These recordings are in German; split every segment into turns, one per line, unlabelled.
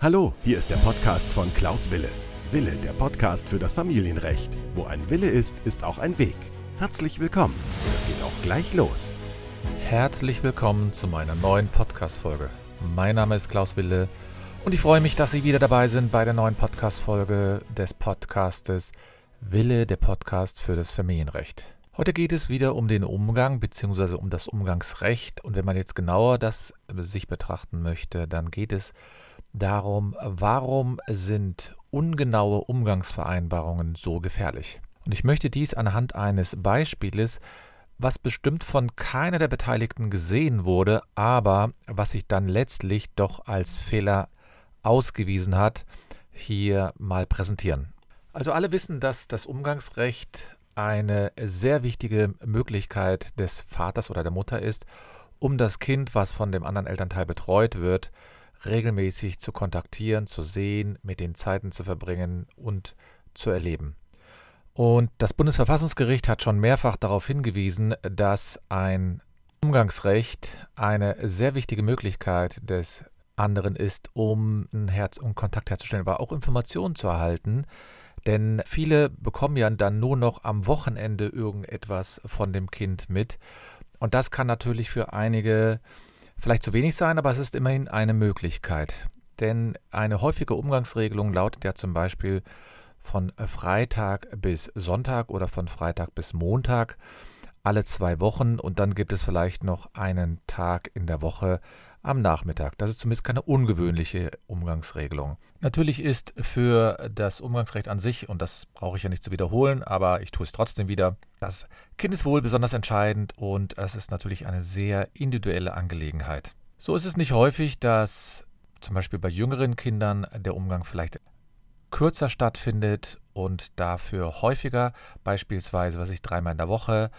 Hallo, hier ist der Podcast von Klaus Wille. Wille, der Podcast für das Familienrecht. Wo ein Wille ist, ist auch ein Weg. Herzlich willkommen. Es geht auch gleich los.
Herzlich willkommen zu meiner neuen Podcast-Folge. Mein Name ist Klaus Wille und ich freue mich, dass Sie wieder dabei sind bei der neuen Podcast-Folge des Podcastes Wille, der Podcast für das Familienrecht. Heute geht es wieder um den Umgang bzw. um das Umgangsrecht und wenn man jetzt genauer das sich betrachten möchte, dann geht es darum, warum sind ungenaue Umgangsvereinbarungen so gefährlich. Und ich möchte dies anhand eines Beispieles, was bestimmt von keiner der Beteiligten gesehen wurde, aber was sich dann letztlich doch als Fehler ausgewiesen hat, hier mal präsentieren. Also alle wissen, dass das Umgangsrecht eine sehr wichtige Möglichkeit des Vaters oder der Mutter ist, um das Kind, was von dem anderen Elternteil betreut wird, regelmäßig zu kontaktieren, zu sehen, mit den Zeiten zu verbringen und zu erleben. Und das Bundesverfassungsgericht hat schon mehrfach darauf hingewiesen, dass ein Umgangsrecht eine sehr wichtige Möglichkeit des anderen ist, um ein Herz und Kontakt herzustellen, aber auch Informationen zu erhalten. Denn viele bekommen ja dann nur noch am Wochenende irgendetwas von dem Kind mit. Und das kann natürlich für einige vielleicht zu wenig sein, aber es ist immerhin eine Möglichkeit. Denn eine häufige Umgangsregelung lautet ja zum Beispiel von Freitag bis Sonntag oder von Freitag bis Montag alle zwei Wochen und dann gibt es vielleicht noch einen Tag in der Woche, am Nachmittag. Das ist zumindest keine ungewöhnliche Umgangsregelung. Natürlich ist für das Umgangsrecht an sich, und das brauche ich ja nicht zu wiederholen, aber ich tue es trotzdem wieder, das Kindeswohl besonders entscheidend und es ist natürlich eine sehr individuelle Angelegenheit. So ist es nicht häufig, dass zum Beispiel bei jüngeren Kindern der Umgang vielleicht kürzer stattfindet und dafür häufiger, beispielsweise, was ich dreimal in der Woche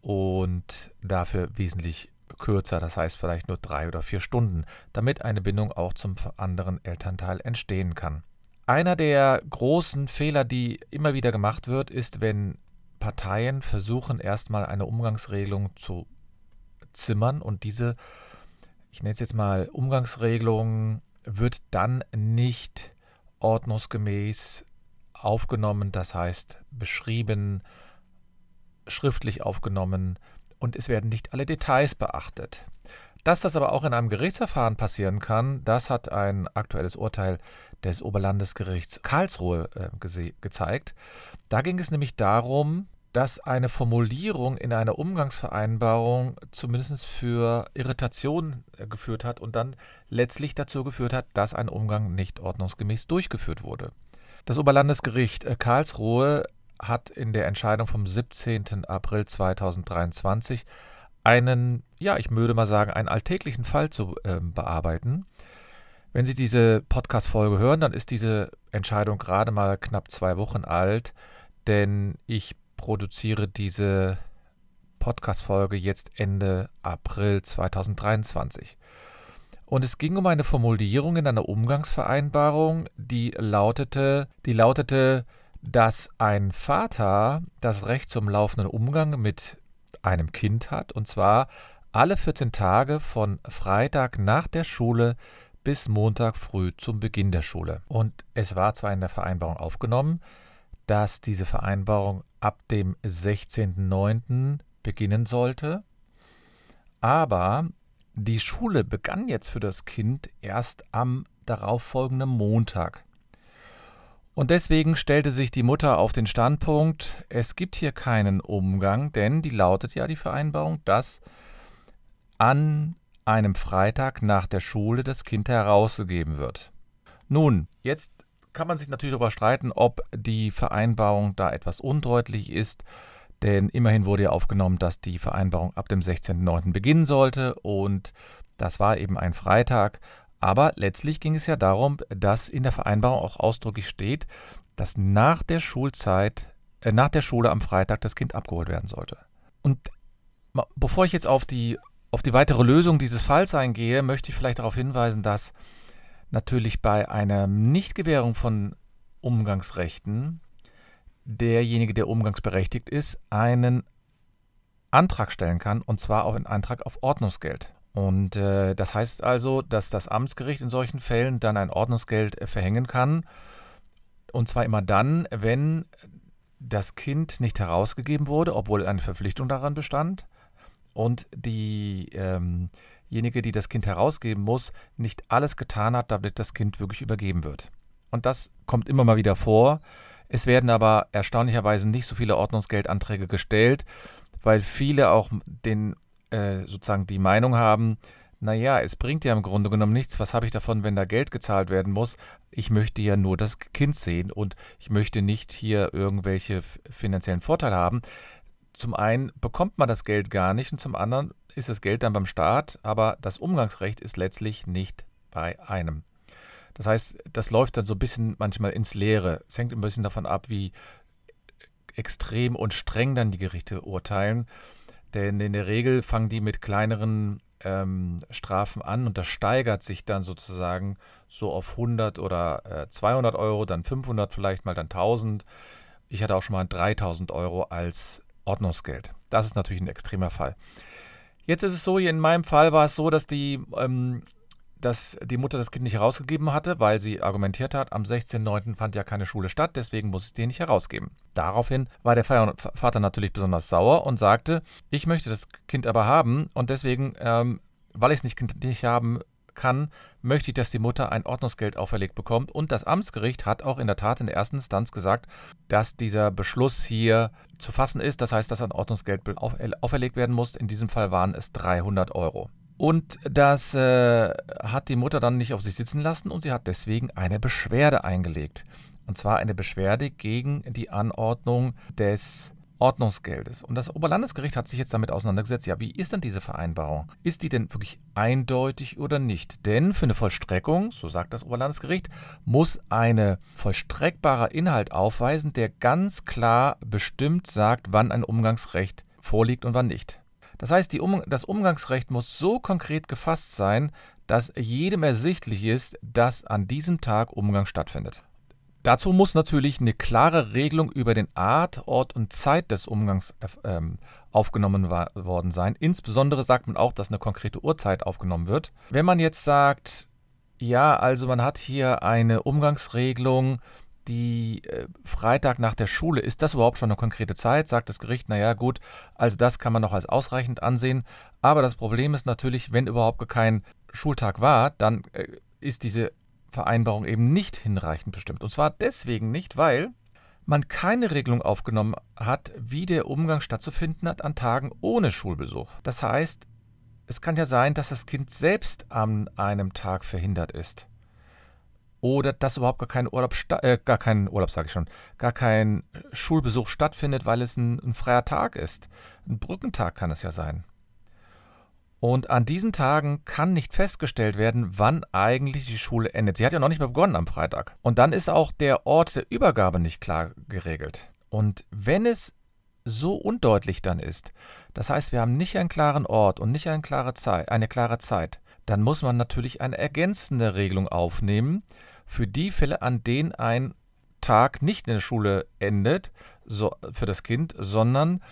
und dafür wesentlich kürzer, das heißt vielleicht nur drei oder vier Stunden, damit eine Bindung auch zum anderen Elternteil entstehen kann. Einer der großen Fehler, die immer wieder gemacht wird, ist, wenn Parteien versuchen, erstmal eine Umgangsregelung zu zimmern und diese, ich nenne es jetzt mal Umgangsregelung, wird dann nicht ordnungsgemäß aufgenommen, das heißt beschrieben, schriftlich aufgenommen, und es werden nicht alle Details beachtet. Dass das aber auch in einem Gerichtsverfahren passieren kann, das hat ein aktuelles Urteil des Oberlandesgerichts Karlsruhe äh, gezeigt. Da ging es nämlich darum, dass eine Formulierung in einer Umgangsvereinbarung zumindest für Irritation äh, geführt hat und dann letztlich dazu geführt hat, dass ein Umgang nicht ordnungsgemäß durchgeführt wurde. Das Oberlandesgericht äh, Karlsruhe hat in der Entscheidung vom 17. April 2023 einen, ja, ich würde mal sagen, einen alltäglichen Fall zu äh, bearbeiten. Wenn Sie diese Podcast-Folge hören, dann ist diese Entscheidung gerade mal knapp zwei Wochen alt, denn ich produziere diese Podcast-Folge jetzt Ende April 2023. Und es ging um eine Formulierung in einer Umgangsvereinbarung, die lautete, die lautete, dass ein Vater das Recht zum laufenden Umgang mit einem Kind hat, und zwar alle 14 Tage von Freitag nach der Schule bis Montag früh zum Beginn der Schule. Und es war zwar in der Vereinbarung aufgenommen, dass diese Vereinbarung ab dem 16.09. beginnen sollte, aber die Schule begann jetzt für das Kind erst am darauffolgenden Montag. Und deswegen stellte sich die Mutter auf den Standpunkt, es gibt hier keinen Umgang, denn die lautet ja die Vereinbarung, dass an einem Freitag nach der Schule das Kind herausgegeben wird. Nun, jetzt kann man sich natürlich darüber streiten, ob die Vereinbarung da etwas undeutlich ist, denn immerhin wurde ja aufgenommen, dass die Vereinbarung ab dem 16.09. beginnen sollte und das war eben ein Freitag. Aber letztlich ging es ja darum, dass in der Vereinbarung auch ausdrücklich steht, dass nach der Schulzeit, äh, nach der Schule am Freitag das Kind abgeholt werden sollte. Und bevor ich jetzt auf die, auf die weitere Lösung dieses Falls eingehe, möchte ich vielleicht darauf hinweisen, dass natürlich bei einer Nichtgewährung von Umgangsrechten derjenige, der umgangsberechtigt ist, einen Antrag stellen kann, und zwar auf einen Antrag auf Ordnungsgeld. Und äh, das heißt also, dass das Amtsgericht in solchen Fällen dann ein Ordnungsgeld äh, verhängen kann. Und zwar immer dann, wenn das Kind nicht herausgegeben wurde, obwohl eine Verpflichtung daran bestand. Und diejenige, ähm die das Kind herausgeben muss, nicht alles getan hat, damit das Kind wirklich übergeben wird. Und das kommt immer mal wieder vor. Es werden aber erstaunlicherweise nicht so viele Ordnungsgeldanträge gestellt, weil viele auch den äh, sozusagen die Meinung haben, naja, es bringt ja im Grunde genommen nichts, was habe ich davon, wenn da Geld gezahlt werden muss? Ich möchte ja nur das Kind sehen und ich möchte nicht hier irgendwelche finanziellen Vorteile haben. Zum einen bekommt man das Geld gar nicht und zum anderen ist das Geld dann beim Staat, aber das Umgangsrecht ist letztlich nicht bei einem. Das heißt, das läuft dann so ein bisschen manchmal ins Leere. Es hängt ein bisschen davon ab, wie extrem und streng dann die Gerichte urteilen. Denn in der Regel fangen die mit kleineren ähm, Strafen an und das steigert sich dann sozusagen so auf 100 oder äh, 200 Euro, dann 500 vielleicht mal, dann 1000. Ich hatte auch schon mal 3000 Euro als Ordnungsgeld. Das ist natürlich ein extremer Fall. Jetzt ist es so, in meinem Fall war es so, dass die ähm, dass die Mutter das Kind nicht herausgegeben hatte, weil sie argumentiert hat, am 16.09. fand ja keine Schule statt, deswegen muss ich den nicht herausgeben. Daraufhin war der Vater natürlich besonders sauer und sagte, ich möchte das Kind aber haben und deswegen, ähm, weil ich es nicht, nicht haben kann, möchte ich, dass die Mutter ein Ordnungsgeld auferlegt bekommt. Und das Amtsgericht hat auch in der Tat in der ersten Instanz gesagt, dass dieser Beschluss hier zu fassen ist. Das heißt, dass ein Ordnungsgeld auferlegt werden muss. In diesem Fall waren es 300 Euro. Und das äh, hat die Mutter dann nicht auf sich sitzen lassen und sie hat deswegen eine Beschwerde eingelegt. Und zwar eine Beschwerde gegen die Anordnung des Ordnungsgeldes. Und das Oberlandesgericht hat sich jetzt damit auseinandergesetzt, ja, wie ist denn diese Vereinbarung? Ist die denn wirklich eindeutig oder nicht? Denn für eine Vollstreckung, so sagt das Oberlandesgericht, muss eine vollstreckbarer Inhalt aufweisen, der ganz klar bestimmt sagt, wann ein Umgangsrecht vorliegt und wann nicht. Das heißt, um, das Umgangsrecht muss so konkret gefasst sein, dass jedem ersichtlich ist, dass an diesem Tag Umgang stattfindet. Dazu muss natürlich eine klare Regelung über den Art, Ort und Zeit des Umgangs äh, aufgenommen worden sein. Insbesondere sagt man auch, dass eine konkrete Uhrzeit aufgenommen wird. Wenn man jetzt sagt, ja, also man hat hier eine Umgangsregelung, die äh, Freitag nach der Schule, ist das überhaupt schon eine konkrete Zeit? Sagt das Gericht, naja gut, also das kann man noch als ausreichend ansehen. Aber das Problem ist natürlich, wenn überhaupt kein Schultag war, dann äh, ist diese Vereinbarung eben nicht hinreichend bestimmt. Und zwar deswegen nicht, weil man keine Regelung aufgenommen hat, wie der Umgang stattzufinden hat an Tagen ohne Schulbesuch. Das heißt, es kann ja sein, dass das Kind selbst an einem Tag verhindert ist oder dass überhaupt gar kein Urlaub, äh, gar kein Urlaub sage ich schon, gar kein Schulbesuch stattfindet, weil es ein, ein freier Tag ist. Ein Brückentag kann es ja sein. Und an diesen Tagen kann nicht festgestellt werden, wann eigentlich die Schule endet. Sie hat ja noch nicht mehr begonnen am Freitag. Und dann ist auch der Ort der Übergabe nicht klar geregelt. Und wenn es so undeutlich dann ist, das heißt, wir haben nicht einen klaren Ort und nicht eine klare Zeit, eine klare Zeit, dann muss man natürlich eine ergänzende Regelung aufnehmen, für die Fälle, an denen ein Tag nicht in der Schule endet so, für das Kind, sondern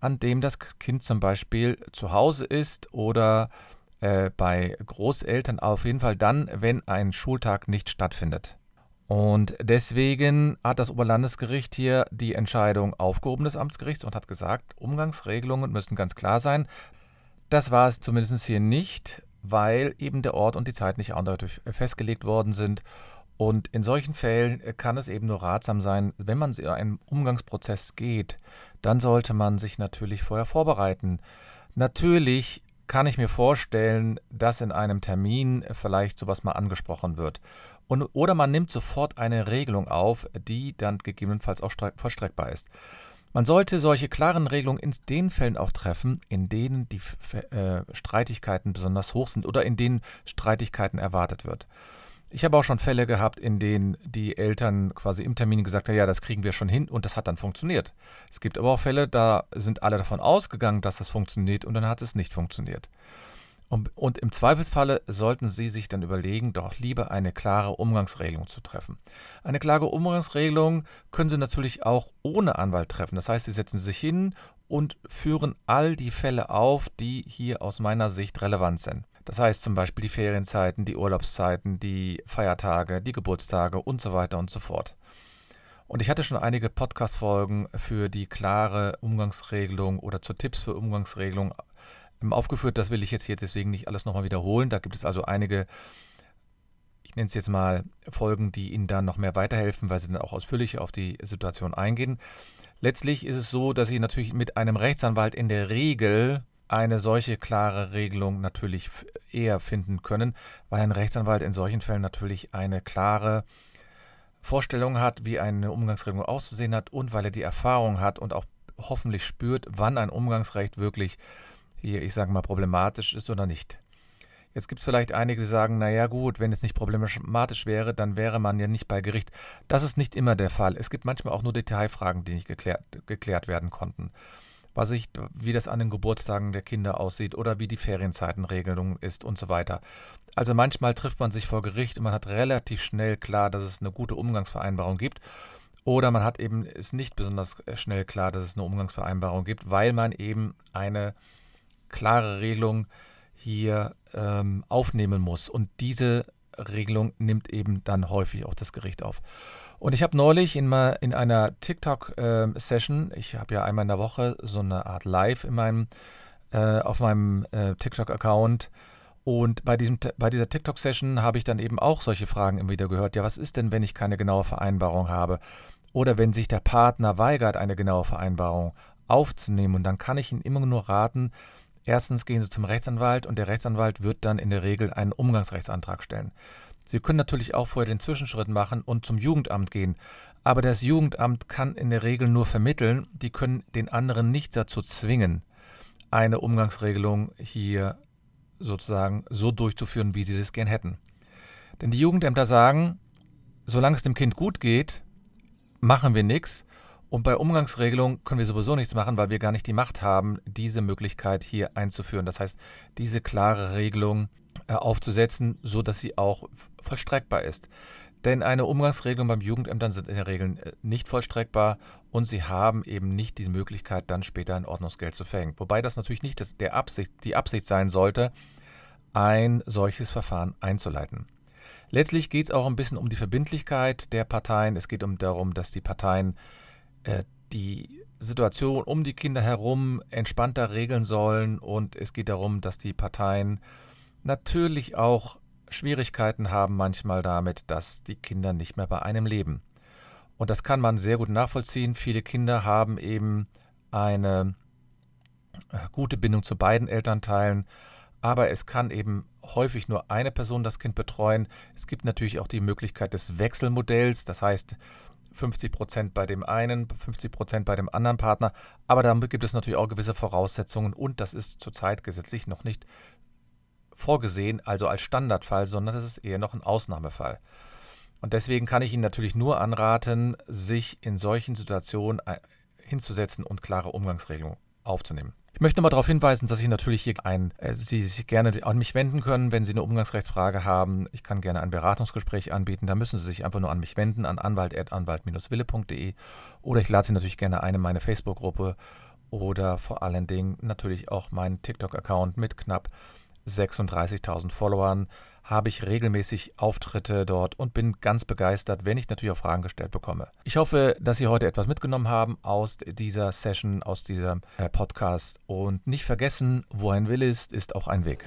an dem das Kind zum Beispiel zu Hause ist oder äh, bei Großeltern, auf jeden Fall dann, wenn ein Schultag nicht stattfindet. Und deswegen hat das Oberlandesgericht hier die Entscheidung aufgehoben des Amtsgerichts und hat gesagt, Umgangsregelungen müssen ganz klar sein. Das war es zumindest hier nicht, weil eben der Ort und die Zeit nicht eindeutig festgelegt worden sind und in solchen Fällen äh, kann es eben nur ratsam sein, wenn man in einen Umgangsprozess geht, dann sollte man sich natürlich vorher vorbereiten. Natürlich kann ich mir vorstellen, dass in einem Termin vielleicht sowas mal angesprochen wird. Und, oder man nimmt sofort eine Regelung auf, die dann gegebenenfalls auch vollstreckbar ist. Man sollte solche klaren Regelungen in den Fällen auch treffen, in denen die äh, Streitigkeiten besonders hoch sind oder in denen Streitigkeiten erwartet wird. Ich habe auch schon Fälle gehabt, in denen die Eltern quasi im Termin gesagt haben, ja, das kriegen wir schon hin und das hat dann funktioniert. Es gibt aber auch Fälle, da sind alle davon ausgegangen, dass das funktioniert und dann hat es nicht funktioniert. Und, und im Zweifelsfalle sollten Sie sich dann überlegen, doch lieber eine klare Umgangsregelung zu treffen. Eine klare Umgangsregelung können Sie natürlich auch ohne Anwalt treffen. Das heißt, Sie setzen sich hin und führen all die Fälle auf, die hier aus meiner Sicht relevant sind. Das heißt zum Beispiel die Ferienzeiten, die Urlaubszeiten, die Feiertage, die Geburtstage und so weiter und so fort. Und ich hatte schon einige Podcast-Folgen für die klare Umgangsregelung oder zu Tipps für Umgangsregelung aufgeführt. Das will ich jetzt hier deswegen nicht alles nochmal wiederholen. Da gibt es also einige, ich nenne es jetzt mal Folgen, die Ihnen dann noch mehr weiterhelfen, weil sie dann auch ausführlich auf die Situation eingehen. Letztlich ist es so, dass Sie natürlich mit einem Rechtsanwalt in der Regel eine solche klare Regelung natürlich eher finden können, weil ein Rechtsanwalt in solchen Fällen natürlich eine klare Vorstellung hat, wie eine Umgangsregelung auszusehen hat und weil er die Erfahrung hat und auch hoffentlich spürt, wann ein Umgangsrecht wirklich hier, ich sage mal, problematisch ist oder nicht. Jetzt gibt es vielleicht einige, die sagen, naja gut, wenn es nicht problematisch wäre, dann wäre man ja nicht bei Gericht. Das ist nicht immer der Fall. Es gibt manchmal auch nur Detailfragen, die nicht geklärt, geklärt werden konnten. Was ich, wie das an den Geburtstagen der Kinder aussieht oder wie die Ferienzeitenregelung ist und so weiter. Also manchmal trifft man sich vor Gericht und man hat relativ schnell klar, dass es eine gute Umgangsvereinbarung gibt. Oder man hat eben ist nicht besonders schnell klar, dass es eine Umgangsvereinbarung gibt, weil man eben eine klare Regelung hier ähm, aufnehmen muss. Und diese Regelung nimmt eben dann häufig auch das Gericht auf. Und ich habe neulich in, in einer TikTok-Session, äh, ich habe ja einmal in der Woche so eine Art Live in meinem, äh, auf meinem äh, TikTok-Account. Und bei, diesem, bei dieser TikTok-Session habe ich dann eben auch solche Fragen immer wieder gehört. Ja, was ist denn, wenn ich keine genaue Vereinbarung habe? Oder wenn sich der Partner weigert, eine genaue Vereinbarung aufzunehmen. Und dann kann ich ihn immer nur raten, Erstens gehen Sie zum Rechtsanwalt und der Rechtsanwalt wird dann in der Regel einen Umgangsrechtsantrag stellen. Sie können natürlich auch vorher den Zwischenschritt machen und zum Jugendamt gehen. Aber das Jugendamt kann in der Regel nur vermitteln, die können den anderen nicht dazu zwingen, eine Umgangsregelung hier sozusagen so durchzuführen, wie sie es gern hätten. Denn die Jugendämter sagen, solange es dem Kind gut geht, machen wir nichts. Und bei Umgangsregelungen können wir sowieso nichts machen, weil wir gar nicht die Macht haben, diese Möglichkeit hier einzuführen. Das heißt, diese klare Regelung äh, aufzusetzen, so dass sie auch vollstreckbar ist. Denn eine Umgangsregelung beim Jugendamt sind in der Regel äh, nicht vollstreckbar und sie haben eben nicht die Möglichkeit, dann später ein Ordnungsgeld zu verhängen. Wobei das natürlich nicht der Absicht, die Absicht sein sollte, ein solches Verfahren einzuleiten. Letztlich geht es auch ein bisschen um die Verbindlichkeit der Parteien. Es geht um darum, dass die Parteien äh, die Situation um die Kinder herum entspannter regeln sollen und es geht darum, dass die Parteien natürlich auch Schwierigkeiten haben manchmal damit, dass die Kinder nicht mehr bei einem leben. Und das kann man sehr gut nachvollziehen. Viele Kinder haben eben eine äh, gute Bindung zu beiden Elternteilen, aber es kann eben häufig nur eine Person das Kind betreuen. Es gibt natürlich auch die Möglichkeit des Wechselmodells, das heißt, 50 Prozent bei dem einen, 50 Prozent bei dem anderen Partner. Aber damit gibt es natürlich auch gewisse Voraussetzungen und das ist zurzeit gesetzlich noch nicht vorgesehen, also als Standardfall, sondern das ist eher noch ein Ausnahmefall. Und deswegen kann ich Ihnen natürlich nur anraten, sich in solchen Situationen äh, hinzusetzen und klare Umgangsregelungen aufzunehmen. Ich möchte nochmal darauf hinweisen, dass ich natürlich hier ein, äh, Sie sich gerne an mich wenden können, wenn Sie eine Umgangsrechtsfrage haben. Ich kann gerne ein Beratungsgespräch anbieten. Da müssen Sie sich einfach nur an mich wenden, an anwalt.anwalt-wille.de oder ich lade Sie natürlich gerne ein in meine Facebook-Gruppe oder vor allen Dingen natürlich auch meinen TikTok-Account mit knapp 36.000 Followern habe ich regelmäßig Auftritte dort und bin ganz begeistert, wenn ich natürlich auch Fragen gestellt bekomme. Ich hoffe, dass Sie heute etwas mitgenommen haben aus dieser Session, aus diesem äh, Podcast und nicht vergessen, wo ein Will ist, ist auch ein Weg.